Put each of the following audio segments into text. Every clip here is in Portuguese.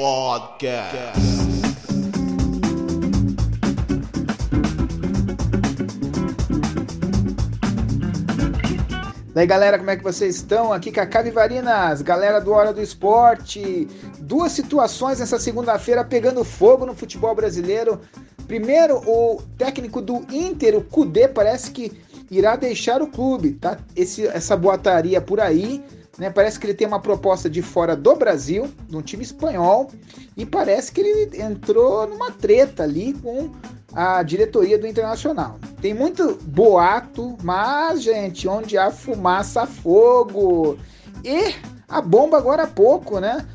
Podcast. Daí galera, como é que vocês estão? Aqui Cacá Vivarinas, galera do Hora do Esporte. Duas situações essa segunda-feira pegando fogo no futebol brasileiro. Primeiro, o técnico do Inter, o Cudê, parece que irá deixar o clube, tá? Esse, essa boataria por aí, né? Parece que ele tem uma proposta de fora do Brasil, de um time espanhol, e parece que ele entrou numa treta ali com a diretoria do Internacional. Tem muito boato, mas, gente, onde há fumaça, fogo. E a bomba agora há pouco, né?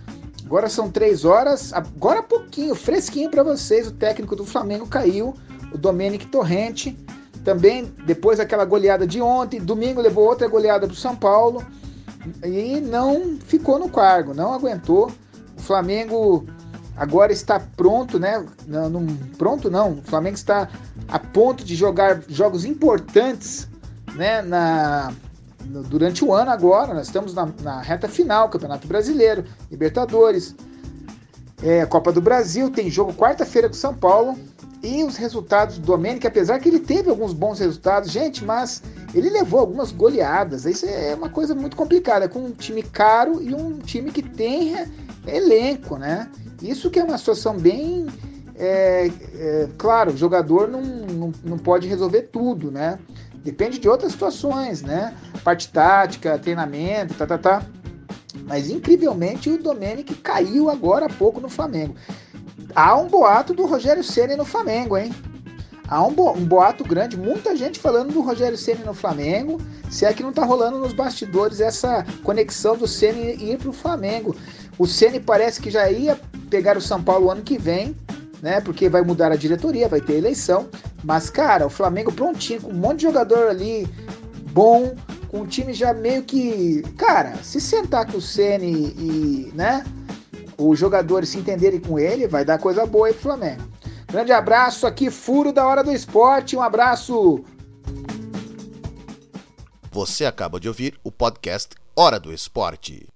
Agora são três horas, agora há pouquinho, fresquinho para vocês. O técnico do Flamengo caiu, o Domenic Torrente. Também, depois daquela goleada de ontem, domingo levou outra goleada para São Paulo e não ficou no cargo, não aguentou. O Flamengo agora está pronto, né? Não, não, pronto não. O Flamengo está a ponto de jogar jogos importantes, né? Na, durante o ano agora, nós estamos na, na, reta final, Campeonato Brasileiro, Libertadores, é, Copa do Brasil, tem jogo quarta-feira com São Paulo e os resultados do Domenic, apesar que ele teve alguns bons resultados, gente, mas ele levou algumas goleadas. Isso é uma coisa muito complicada, com um time caro e um time que tem elenco, né? Isso que é uma situação bem. É, é, claro, o jogador não, não, não pode resolver tudo, né? Depende de outras situações, né? Parte tática, treinamento, tá, tá, tá. Mas incrivelmente o Domenic caiu agora há pouco no Flamengo. Há um boato do Rogério Ceni no Flamengo, hein? Há um, bo um, boato grande, muita gente falando do Rogério Ceni no Flamengo. Se é que não tá rolando nos bastidores essa conexão do Ceni ir pro Flamengo. O Ceni parece que já ia pegar o São Paulo ano que vem, né? Porque vai mudar a diretoria, vai ter eleição. Mas, cara, o Flamengo prontinho, com um monte de jogador ali bom, com o time já meio que. Cara, se sentar com o Ceni e, né? Os jogadores se entenderem com ele, vai dar coisa boa aí pro Flamengo. Grande abraço aqui, Furo da Hora do Esporte. Um abraço. Você acaba de ouvir o podcast Hora do Esporte.